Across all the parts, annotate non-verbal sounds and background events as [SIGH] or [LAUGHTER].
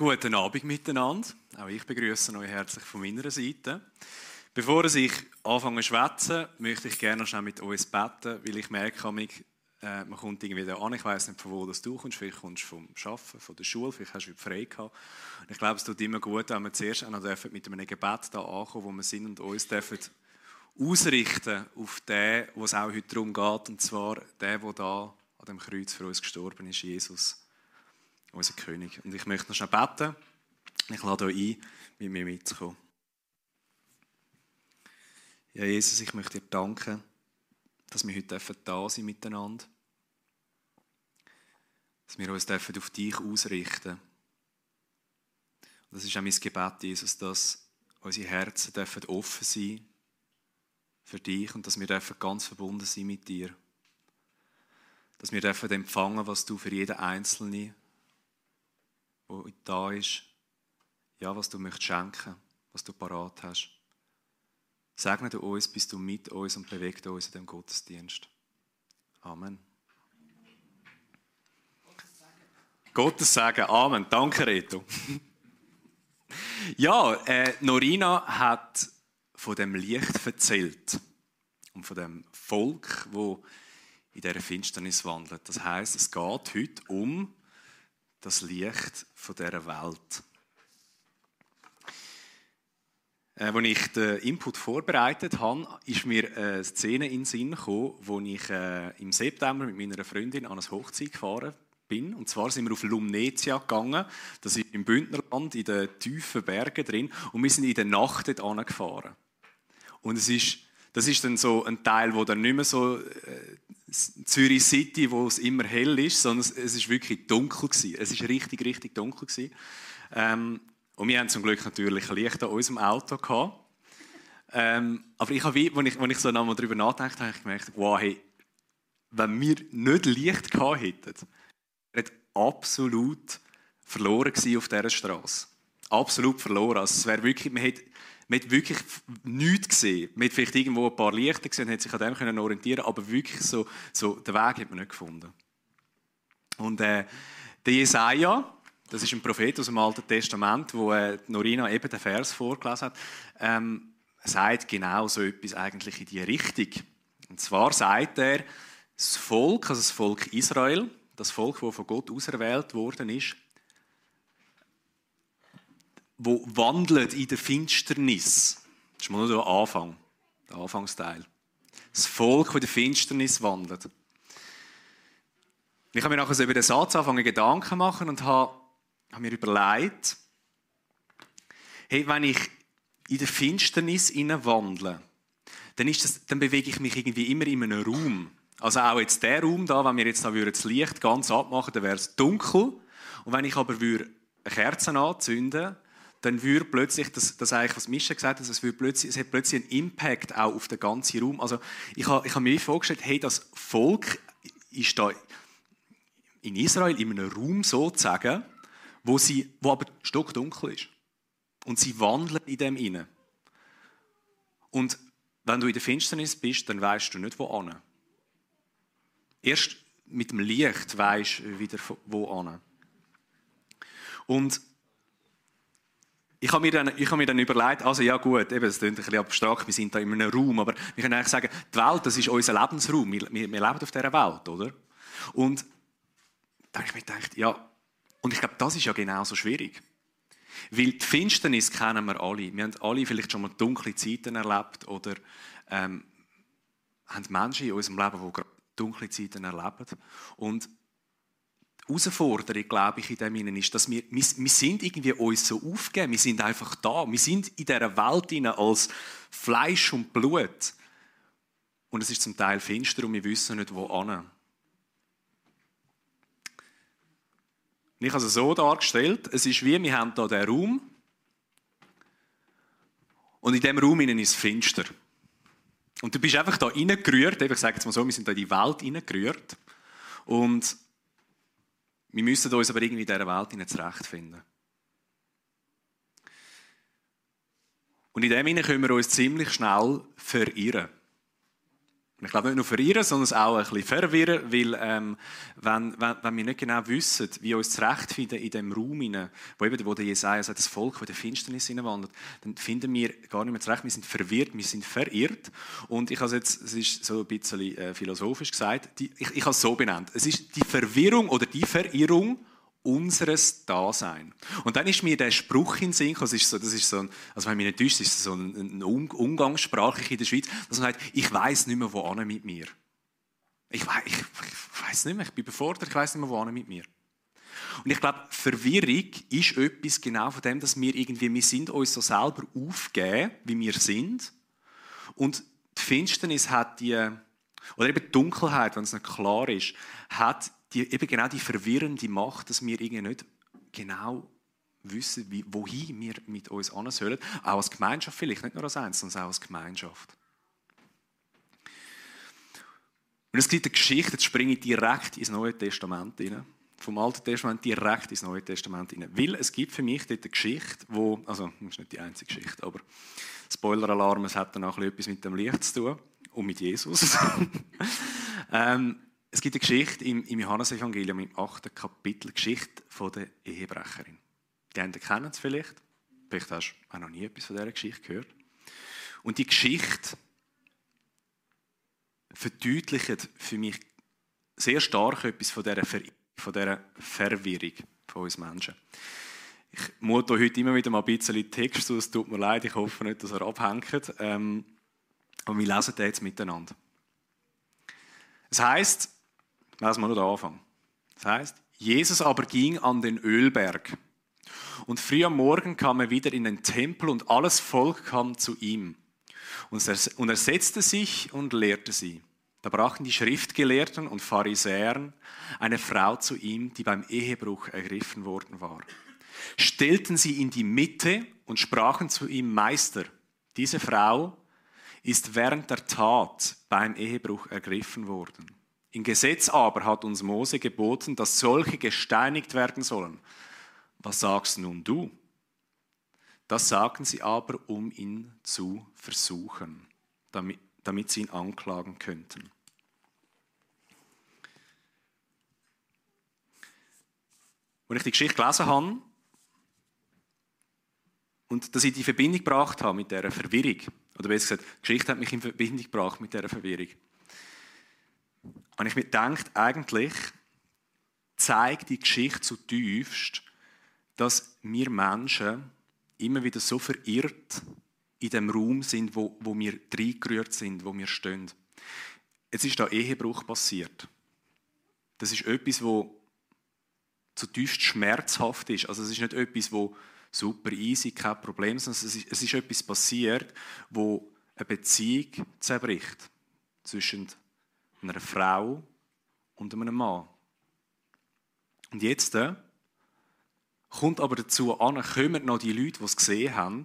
Guten Abend miteinander. Auch ich begrüße euch herzlich von meiner Seite. Bevor ich anfange zu schwätzen, möchte ich gerne schnell mit uns beten, weil ich merke, äh, man kommt irgendwie da an. Ich weiß nicht, von wo das du kommst. Vielleicht kommst du vom Arbeiten, von der Schule, vielleicht hast du frei gehabt. Und ich glaube, es tut immer gut, wenn wir zuerst auch noch mit einem Gebet da ankommen, wo wir sind und uns dürfen ausrichten auf den, wo es auch heute darum geht, und zwar der, der da an dem Kreuz für uns gestorben ist, Jesus unser König. Und ich möchte noch schnell beten. Ich lade euch ein, mit mir mitzukommen. Ja, Jesus, ich möchte dir danken, dass wir heute da sein miteinander. Dass wir uns auf dich ausrichten dürfen. Das ist auch mein Gebet, Jesus, dass unsere Herzen offen sein für dich und dass wir ganz verbunden sein mit dir. Dass wir empfangen, was du für jeden Einzelnen wo da ist, ja, was du möchtest schenken, was du parat hast. Segne du uns, bist du mit uns und bewegt uns in dem Gottesdienst. Amen. Gottes Sagen. Amen. Danke, Reto. ja, äh, Norina hat von dem Licht erzählt und von dem Volk, wo in dieser Finsternis wandelt. Das heißt, es geht heute um das Licht von dieser Welt. Äh, als ich den Input vorbereitet habe, ist mir eine Szene in den Sinn gekommen, wo ich äh, im September mit meiner Freundin an eine Hochzeit gefahren bin. Und zwar sind wir auf Lumnezia gegangen. Das ist im Bündnerland, in den tiefen Bergen drin. Und wir sind in der Nacht dort angefahren. Und es ist, das ist dann so ein Teil, wo dann nicht mehr so äh, Zürich City, wo es immer hell ist, sondern es, ist wirklich dunkel gewesen. Es ist richtig, richtig dunkel gewesen. Ähm, und wir haben zum Glück natürlich Licht an unserem Auto gehabt. Ähm, aber ich habe, als ich, als ich so nochmal darüber nachgedacht habe, ich gemerkt, wow, hey, wenn wir nicht Licht gehabt hätten, wäre absolut verloren gewesen auf dieser Straße. Absolut verloren. Also es wäre wirklich, man hätte man hat wirklich nichts gesehen. Man hat vielleicht irgendwo ein paar Lichter gesehen und hat sich an dem können orientieren aber wirklich so, so den Weg hat man nicht gefunden. Und äh, der Jesaja, das ist ein Prophet aus dem Alten Testament, wo äh, Norina eben den Vers vorgelesen hat, ähm, sagt genau so etwas eigentlich in die Richtung. Und zwar sagt er, das Volk, also das Volk Israel, das Volk, das von Gott auserwählt worden ist, wo wandelt in der Finsternis. Das ist mal nur der Anfang, der Anfangsteil. Das Volk, das in der Finsternis wandelt. Ich habe mir nachher so über den Satz angefangen Gedanken machen und habe, habe mir überlegt, hey, wenn ich in der Finsternis wandle, dann, ist das, dann bewege ich mich irgendwie immer in einem Raum. Also auch jetzt der Raum da, wenn wir jetzt da das Licht ganz abmachen, dann wäre es dunkel. Und wenn ich aber eine Kerze anzünden dann würde plötzlich, das, das eigentlich, was Mischa gesagt hat, es, würde plötzlich, es hat plötzlich einen Impact auch auf den ganzen Raum. Also ich habe, ich habe mir vorgestellt, hey, das Volk ist da in Israel in einem Raum sozusagen, wo, sie, wo aber stockdunkel ist. Und sie wandeln in dem inne. Und wenn du in der Finsternis bist, dann weißt du nicht, wo an. Erst mit dem Licht weißt du wieder, wo an. Und ich habe mir, dann, ich habe mir dann überlegt, also ja gut, eben, das klingt ein bisschen abstrakt, wir sind da in einem Raum, aber wir können eigentlich sagen, die Welt, das ist unser Lebensraum, wir, wir, wir leben auf dieser Welt, oder? Und da habe ich mir gedacht, ja, und ich glaube, das ist ja genauso schwierig. Weil die Finsternis kennen wir alle. Wir haben alle vielleicht schon mal dunkle Zeiten erlebt oder ähm, haben Menschen in unserem Leben, die dunkle Zeiten erleben. Und Herausforderung, glaube ich, in dem Innen ist, dass wir, wir, wir sind irgendwie uns so aufgegeben, wir sind einfach da, wir sind in dieser Welt als Fleisch und Blut. Und es ist zum Teil finster und wir wissen nicht, wo an. Ich habe es so dargestellt, es ist wie, wir haben hier diesen Raum und in diesem Raum ist es finster. Und du bist einfach da reingerührt, ich sage jetzt mal so, wir sind da in die Welt reingerührt und wir müssen uns aber irgendwie in dieser Welt zurechtfinden. Und in dem Sinne können wir uns ziemlich schnell verirren. Ich glaube nicht nur verirren, sondern auch ein bisschen verwirren, weil ähm, wenn, wenn, wenn wir nicht genau wissen, wie wir uns zurechtfinden in dem Raum, hinein, wo, eben, wo der Jesaja sagt, das Volk, das in der Finsternis hineinwandert, dann finden wir gar nicht mehr zurecht. Wir sind verwirrt, wir sind verirrt. Und ich habe jetzt, es ist so ein bisschen äh, philosophisch gesagt, die, ich, ich habe es so benannt. Es ist die Verwirrung oder die Verirrung unseres Dasein. Und dann ist mir der Spruch in Sinn das ist so, das ist so ein, also wenn mich nicht täuscht, ist so ein, Umgangssprachlich in der Schweiz, dass man sagt, ich weiß nicht mehr, wo mit mir. Ich weiß, ich, ich weiß nicht mehr, ich bin befordert, ich weiß nicht mehr, wo mit mir. Und ich glaube, Verwirrung ist etwas genau von dem, dass wir irgendwie, wir sind uns so selber aufgeben, wie wir sind. Und die Finsternis hat die, oder eben die Dunkelheit, wenn es nicht klar ist, hat die, eben genau die verwirrende Macht, dass wir irgendwie nicht genau wissen, wie, wohin wir mit uns an sollen. Auch als Gemeinschaft vielleicht, nicht nur als Einzelne, sondern auch als Gemeinschaft. Und es gibt eine Geschichte, jetzt springe ich direkt ins Neue Testament hinein. Vom Alten Testament direkt ins Neue Testament hinein. Weil es gibt für mich dort eine Geschichte, wo, also, das ist nicht die einzige Geschichte, aber Spoiler-Alarm, es hat dann auch etwas mit dem Licht zu tun und mit Jesus. [LAUGHS] ähm, es gibt eine Geschichte im, im Johannesevangelium, im 8. Kapitel, Geschichte von der Ehebrecherin. Die einen kennen es vielleicht. Vielleicht hast du auch noch nie etwas von dieser Geschichte gehört. Und die Geschichte verdeutlicht für mich sehr stark etwas von dieser, Ver von dieser Verwirrung von uns Menschen. Ich muss heute immer wieder mal ein bisschen Text aus. Es tut mir leid, ich hoffe nicht, dass er abhängt. Ähm, aber wir lesen den jetzt miteinander. Es heißt, Lesen wir nur den Anfang. Das heißt, Jesus aber ging an den Ölberg. Und früh am Morgen kam er wieder in den Tempel und alles Volk kam zu ihm. Und er, setzte sich und lehrte sie. Da brachten die Schriftgelehrten und Pharisäern eine Frau zu ihm, die beim Ehebruch ergriffen worden war. Stellten sie in die Mitte und sprachen zu ihm, Meister, diese Frau ist während der Tat beim Ehebruch ergriffen worden. Im Gesetz aber hat uns Mose geboten, dass solche gesteinigt werden sollen. Was sagst nun du? Das sagten sie aber, um ihn zu versuchen, damit, damit sie ihn anklagen könnten. Als ich die Geschichte gelesen habe und dass ich die Verbindung gebracht habe mit dieser Verwirrung, oder besser gesagt, die Geschichte hat mich in Verbindung gebracht mit dieser Verwirrung, und ich mir gedacht, eigentlich zeigt die Geschichte zutiefst, dass wir Menschen immer wieder so verirrt in dem Raum sind, wo, wo wir reingerührt sind, wo wir stehen. Jetzt ist da Ehebruch passiert. Das ist etwas, wo zutiefst schmerzhaft ist. Also es ist nicht etwas, wo super easy, kein Problem, sondern es ist, es ist etwas passiert, wo eine Beziehung zerbricht zwischen einer Frau und einem Mann. Und jetzt äh, kommt aber dazu an, kommen noch die Leute, die es gesehen haben,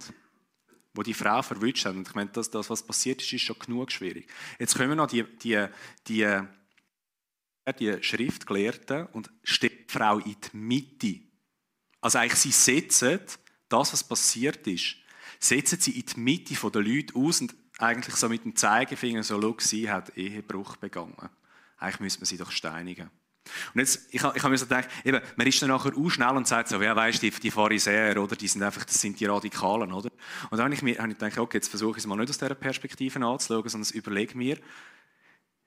wo die Frau verwünscht haben. Und ich meine, das, das, was passiert ist, ist schon genug schwierig. Jetzt kommen noch die, die, die, die Schriftgelehrten und stellen die Frau in die Mitte. Also eigentlich, sie setzen das, was passiert ist, setzen sie in die Mitte der Leute aus und eigentlich so mit dem Zeigefinger so, schau, sie hat Ehebruch begangen. Eigentlich müsste man sie doch steinigen. Und jetzt, ich, ich habe mir so gedacht, eben, man ist dann nachher auch schnell und sagt so, ja, weißt die, die Pharisäer, oder, die sind einfach, das sind die Radikalen, oder? Und dann habe ich mir habe ich gedacht, okay, jetzt versuche ich es mal nicht aus dieser Perspektive anzuschauen, sondern überlege mir,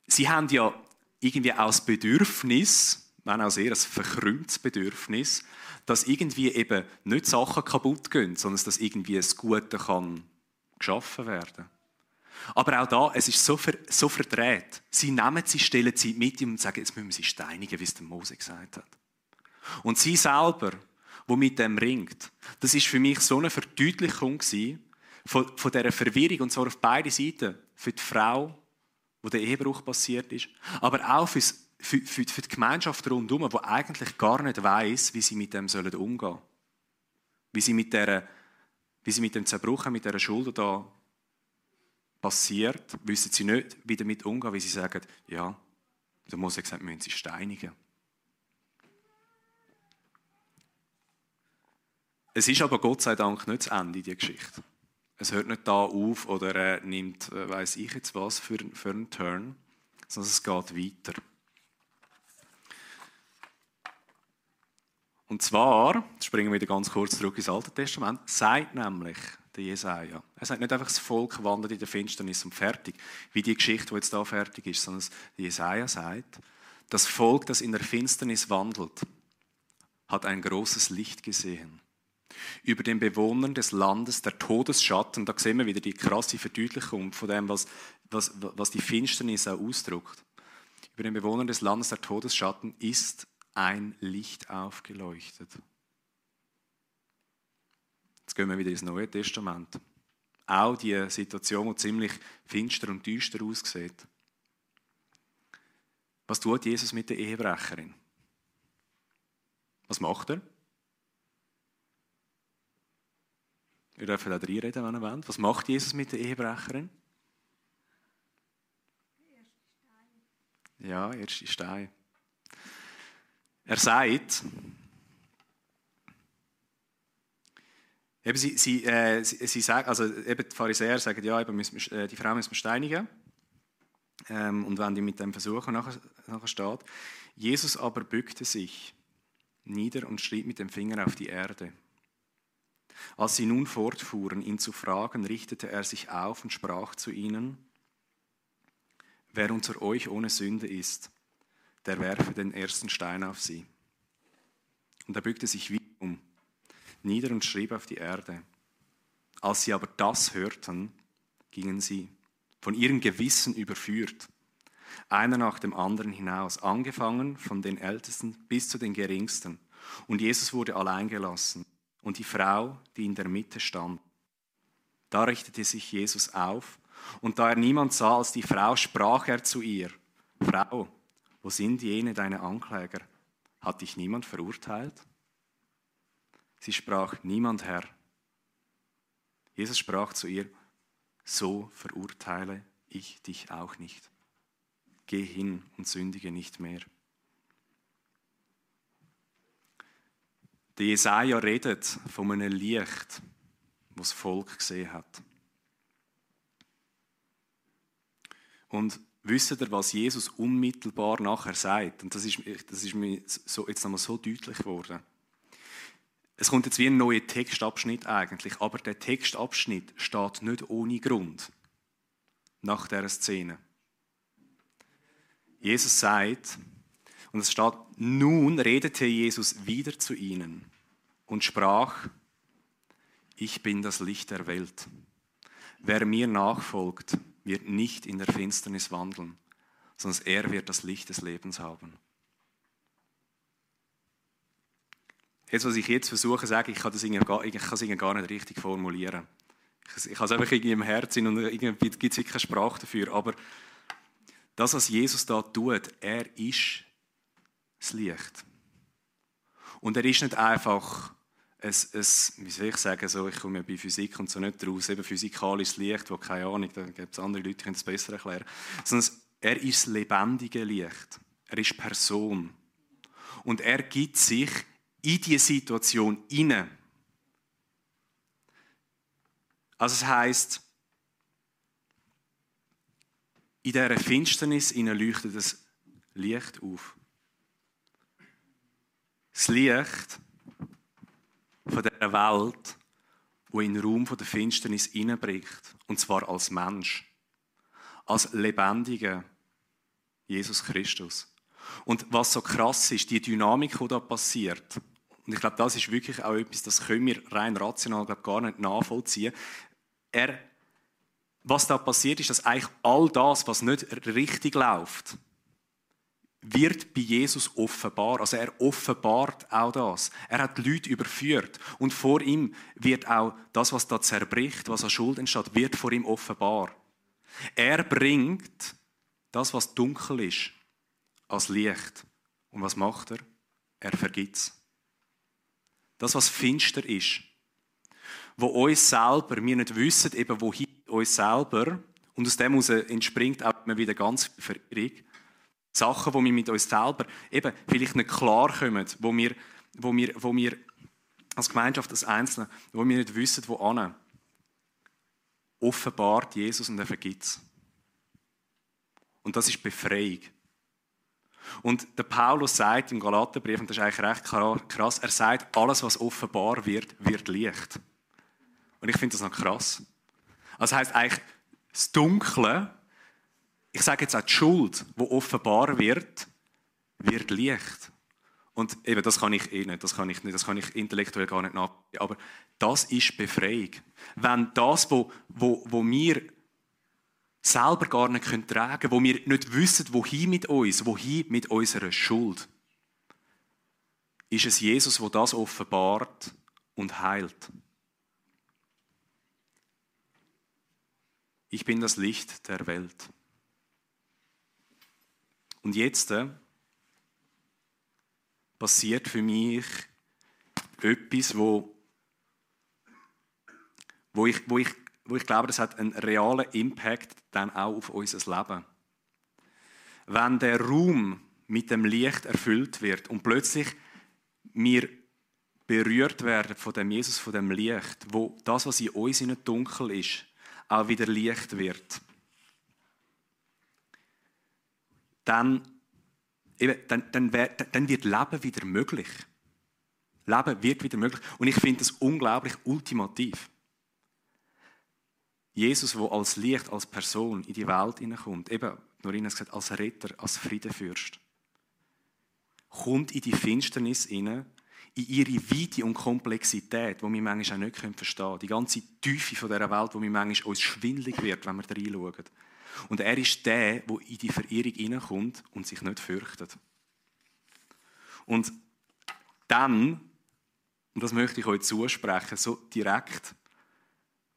sie haben ja irgendwie auch das Bedürfnis, wenn auch sehr ein verkrümmtes Bedürfnis, dass irgendwie eben nicht Sachen kaputt gehen, sondern dass irgendwie das Gute kann geschaffen werden kann. Aber auch da, es ist so, ver, so verdreht. Sie nehmen sie, stellen sie mit und sagen, jetzt müssen wir sie steinigen, wie es der Mose gesagt hat. Und sie selber, wo mit dem ringt, das ist für mich so eine Verdeutlichung von, von dieser Verwirrung, und zwar auf beide Seiten. Für die Frau, wo der Ehebruch passiert ist, aber auch fürs, für, für, für die Gemeinschaft rundherum, die eigentlich gar nicht weiß, wie sie mit dem sollen umgehen sollen. Wie sie mit, der, wie sie mit dem Zerbruch, mit dieser Schuld da passiert, wissen sie nicht, wie damit umgehen, weil sie sagen, ja, der Mose gesagt, wir müssen sie steinigen. Es ist aber Gott sei Dank nicht das Ende dieser Geschichte. es hört nicht da auf oder er nimmt, äh, weiß ich jetzt was, für, für einen Turn, sondern es geht weiter. Und zwar, springen wir wieder ganz kurz zurück ins Alte Testament, sagt nämlich der Jesaja, er sagt nicht einfach, das Volk wandert in der Finsternis und fertig, wie die Geschichte, die jetzt da fertig ist, sondern der Jesaja sagt, das Volk, das in der Finsternis wandelt, hat ein großes Licht gesehen. Über den Bewohnern des Landes der Todesschatten, da sehen wir wieder die krasse Verdeutlichung von dem, was, was, was die Finsternis auch ausdrückt. Über den Bewohnern des Landes der Todesschatten ist ein Licht aufgeleuchtet. Jetzt gehen wir wieder ins Neue Testament. Auch die Situation, die ziemlich finster und düster aussieht. Was tut Jesus mit der Ehebrecherin? Was macht er? Ihr dürft auch reinreden, wenn ihr wollt. Was macht Jesus mit der Ehebrecherin? Ja, erste Stein. Er sagt, eben sie, sie, äh, sie, sie sagen, also eben die Pharisäer sagen, ja, eben müssen äh, die Frau müssen wir steinigen. Ähm, und wenn die mit dem versuchen, nachher, nachher steht, Jesus aber bückte sich nieder und schrieb mit dem Finger auf die Erde. Als sie nun fortfuhren, ihn zu fragen, richtete er sich auf und sprach zu ihnen, wer unter euch ohne Sünde ist, der werfe den ersten Stein auf sie. Und er bückte sich wieder um, nieder und schrieb auf die Erde. Als sie aber das hörten, gingen sie, von ihrem Gewissen überführt, einer nach dem anderen hinaus, angefangen von den Ältesten bis zu den Geringsten. Und Jesus wurde allein gelassen und die Frau, die in der Mitte stand. Da richtete sich Jesus auf, und da er niemand sah als die Frau, sprach er zu ihr, Frau, wo sind jene deine Ankläger? Hat dich niemand verurteilt? Sie sprach, niemand Herr. Jesus sprach zu ihr, so verurteile ich dich auch nicht. Geh hin und sündige nicht mehr. Der Jesaja redet von einem Licht, das das Volk gesehen hat. Und wisst ihr, was Jesus unmittelbar nachher sagt? Und das ist, das ist mir so, jetzt nochmal so deutlich geworden. Es kommt jetzt wie ein neuer Textabschnitt eigentlich, aber der Textabschnitt steht nicht ohne Grund nach der Szene. Jesus sagt, und es steht, nun redete Jesus wieder zu ihnen und sprach, ich bin das Licht der Welt. Wer mir nachfolgt, wird nicht in der Finsternis wandeln, sondern er wird das Licht des Lebens haben. Jetzt, was ich jetzt versuche zu sagen, ich kann, das gar, ich kann es gar nicht richtig formulieren. Ich, ich habe es einfach irgendwie im Herzen und irgendwie gibt es keine Sprache dafür. Aber das, was Jesus da tut, er ist das Licht. Und er ist nicht einfach ein, ein wie soll ich sagen, so, ich komme ja bei Physik und so nicht raus, eben physikalisches Licht, wo keine Ahnung, da gibt es andere Leute, die können es besser erklären. Sondern er ist das lebendige Licht. Er ist Person. Und er gibt sich in diese Situation inne. Also es heißt, in dieser Finsternis leuchtet das Licht auf das Licht von der Welt, wo in den Raum der Finsternis hineinbricht. Und zwar als Mensch. Als lebendiger Jesus Christus. Und was so krass ist, die Dynamik, die da passiert, und ich glaube, das ist wirklich auch etwas, das können wir rein rational glaub, gar nicht nachvollziehen. Er, was da passiert, ist, dass eigentlich all das, was nicht richtig läuft, wird bei Jesus offenbar. Also er offenbart auch das. Er hat Leute überführt. Und vor ihm wird auch das, was da zerbricht, was an Schuld entsteht, wird vor ihm offenbar. Er bringt das, was dunkel ist, als Licht. Und was macht er? Er vergibt es. Das, was finster ist, wo uns selber, wir nicht wissen, eben wohin uns selber, und aus dem heraus entspringt auch immer wieder ganz Verirrung, Sachen, wo wir mit uns selber eben vielleicht nicht klar kommen, wo wir, wo wir, wo wir als Gemeinschaft, als Einzelne, wo wir nicht wissen, wo an. offenbart Jesus und er vergibt es. Und das ist Befreiung. Und der Paulus sagt im Galaterbrief, und das ist eigentlich recht krass, er sagt, alles, was offenbar wird, wird Licht. Und ich finde das noch krass. Also heißt eigentlich, das Dunkle, ich sage jetzt auch die Schuld, wo offenbar wird, wird Licht. Und eben, das kann ich eh nicht, das kann ich nicht, das kann ich intellektuell gar nicht nachvollziehen. Aber das ist Befreiung. Wenn das, wo, wo, wo wir selber gar nicht tragen können, wo wir nicht wissen, wohin mit uns, wohin mit unserer Schuld, ist es Jesus, wo das offenbart und heilt. Ich bin das Licht der Welt. Und jetzt äh, passiert für mich etwas, wo, wo, ich, wo, ich, wo ich glaube, das hat einen realen Impact dann auch auf unser Leben. Wenn der Raum mit dem Licht erfüllt wird und plötzlich wir berührt werden von dem Jesus, von dem Licht, wo das, was in uns in dunkel ist, auch wieder Licht wird, dann eben, dann, dann, dann wird Leben wieder möglich. Leben wird wieder möglich. Und ich finde das unglaublich ultimativ. Jesus, der als Licht, als Person in die Welt hineinkommt, eben, Norina gesagt, als Retter, als Friedenfürst, kommt in die Finsternis hinein, in ihre Weite und Komplexität, die wir manchmal auch nicht verstehen können. Die ganze Tiefe dieser Welt, die wir manchmal uns schwindlig wird, wenn wir da reinschauen. Und er ist der, der in die Verirrung hineinkommt und sich nicht fürchtet. Und dann, und das möchte ich euch zusprechen, so direkt,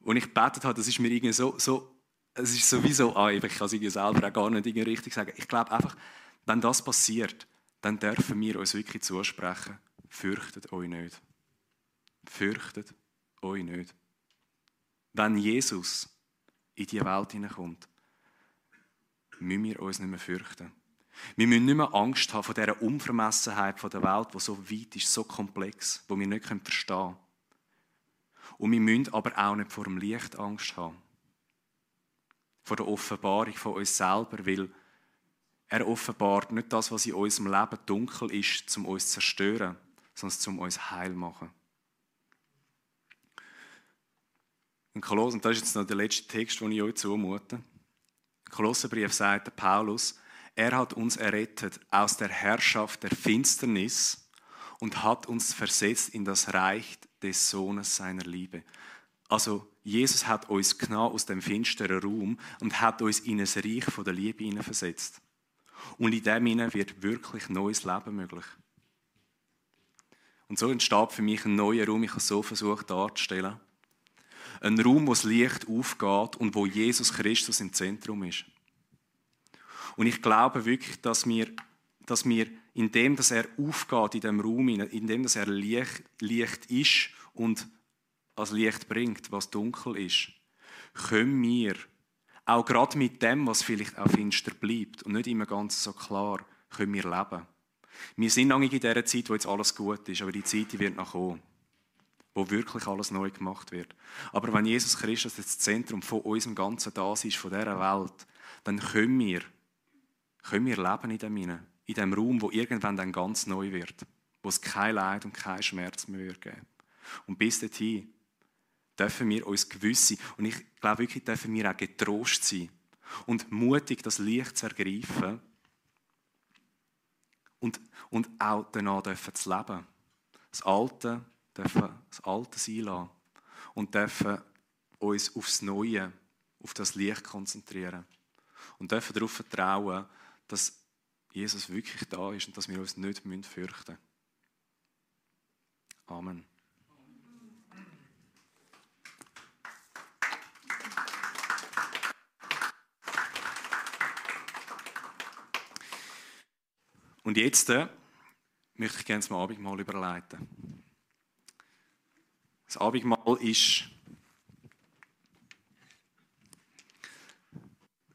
und ich betet habe, das ist mir irgendwie so, so es ist sowieso, ah, ich kann es irgendwie selber auch gar nicht irgendwie richtig sagen. Ich glaube einfach, wenn das passiert, dann dürfen wir uns wirklich zusprechen, fürchtet euch nicht. Fürchtet euch nicht. Wenn Jesus in die Welt hineinkommt, müssen wir uns nicht mehr fürchten. Wir müssen nicht mehr Angst haben vor dieser Unvermessenheit der Welt, die so weit ist, so komplex, wo wir nicht verstehen können. Und wir müssen aber auch nicht vor dem Licht Angst haben. Vor der Offenbarung von uns selber, weil er offenbart nicht das, was in unserem Leben dunkel ist, um uns zu zerstören, sondern um uns heil zu machen. In Kolossen, das ist jetzt noch der letzte Text, den ich euch zumute. Kolosserbrief sagt der Paulus, er hat uns errettet aus der Herrschaft der Finsternis und hat uns versetzt in das Reich des Sohnes seiner Liebe. Also Jesus hat uns genau aus dem finsteren Raum und hat uns in ein Reich von der Liebe versetzt. Und in dem wird wirklich neues Leben möglich. Und so entsteht für mich ein neuer Raum, ich habe so versucht darzustellen. Ein Raum, wo das Licht aufgeht und wo Jesus Christus im Zentrum ist. Und ich glaube wirklich, dass wir, dass wir in dem, dass er aufgeht in dem Raum, in dem, dass er Licht, ist und als Licht bringt, was dunkel ist, können wir auch gerade mit dem, was vielleicht auch finster bleibt und nicht immer ganz so klar, können wir leben. Wir sind nicht in dieser Zeit, wo jetzt alles gut ist, aber die Zeit die wird noch kommen wo wirklich alles neu gemacht wird. Aber wenn Jesus Christus das Zentrum von unserem ganzen Dasein ist, von dieser Welt, dann können wir, können wir leben in dem Innen, in dem Raum, wo irgendwann dann ganz neu wird, wo es kein Leid und kein Schmerz mehr wird geben. Und bis dahin dürfen wir uns gewisse, und ich glaube wirklich, dürfen wir auch getrost sein und mutig das Licht zu ergreifen und, und auch danach dürfen zu leben. Das Alte dürfen das Alte sein lassen und dürfen uns aufs Neue, auf das Licht konzentrieren. Und dürfen darauf vertrauen, dass Jesus wirklich da ist und dass wir uns nicht fürchten müssen. Amen. Und jetzt äh, möchte ich gerne zum Abendmahl überleiten. Das Abendmahl ist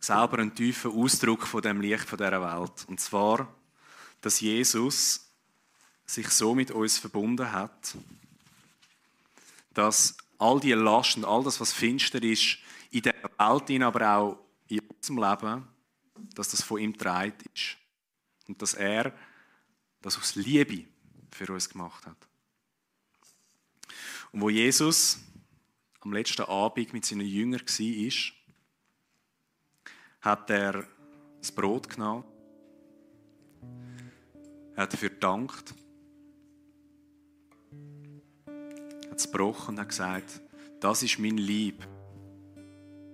selber ein tiefer Ausdruck von dem Licht dieser Welt. Und zwar, dass Jesus sich so mit uns verbunden hat, dass all die Last und all das, was finster ist, in der Welt, aber auch in unserem Leben, dass das von ihm getragen ist. Und dass er das aus Liebe für uns gemacht hat. Und wo Jesus am letzten Abend mit seinen Jüngern war, hat er das Brot genommen, er hat dafür gedankt, hat es gebrochen und hat gesagt, das ist mein Lieb,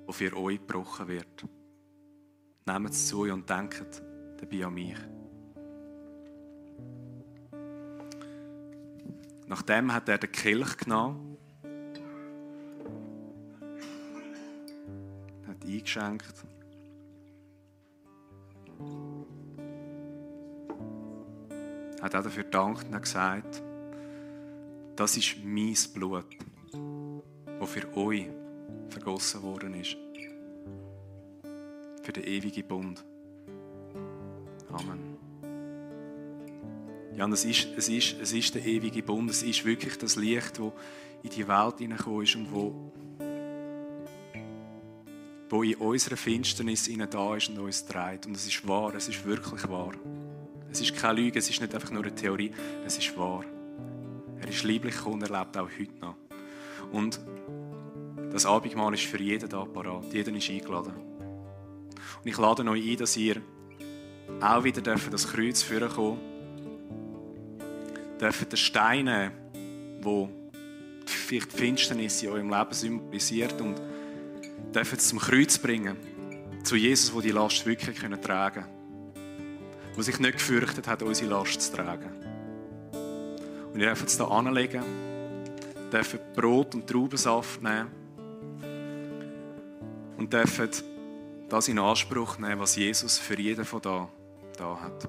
das für euch gebrochen wird. Nehmt es zu euch und denkt dabei an mich. Nachdem hat er den Kelch genommen, hat eingeschenkt. Hat auch dafür gedankt und gesagt, das ist mein Blut, das für euch vergossen worden ist. Für den ewigen Bund. Amen. Ja, und es ist, es, ist, es ist der ewige Bund. Es ist wirklich das Licht, das in die Welt hineingekommen ist und wo, wo in unserer Finsternis da ist und uns trägt. Und es ist wahr, es ist wirklich wahr. Es ist keine Lüge, es ist nicht einfach nur eine Theorie, es ist wahr. Er ist lieblich und er lebt auch heute noch. Und das Abendmahl ist für jeden da parat. Jeder ist eingeladen. Und ich lade euch ein, dass ihr auch wieder das Kreuz führen kommt dürfen den Steine, wo vielleicht die Finsternis in eurem Leben symbolisiert und dürfen es zum Kreuz bringen, zu Jesus, wo die Last wirklich können tragen Wo sich nicht gefürchtet hat, unsere Last zu tragen. Und ihr dürft es hier anlegen, dürfen Brot und Traubensaft nehmen und dürfen das in Anspruch nehmen, was Jesus für jeden von da, da hat.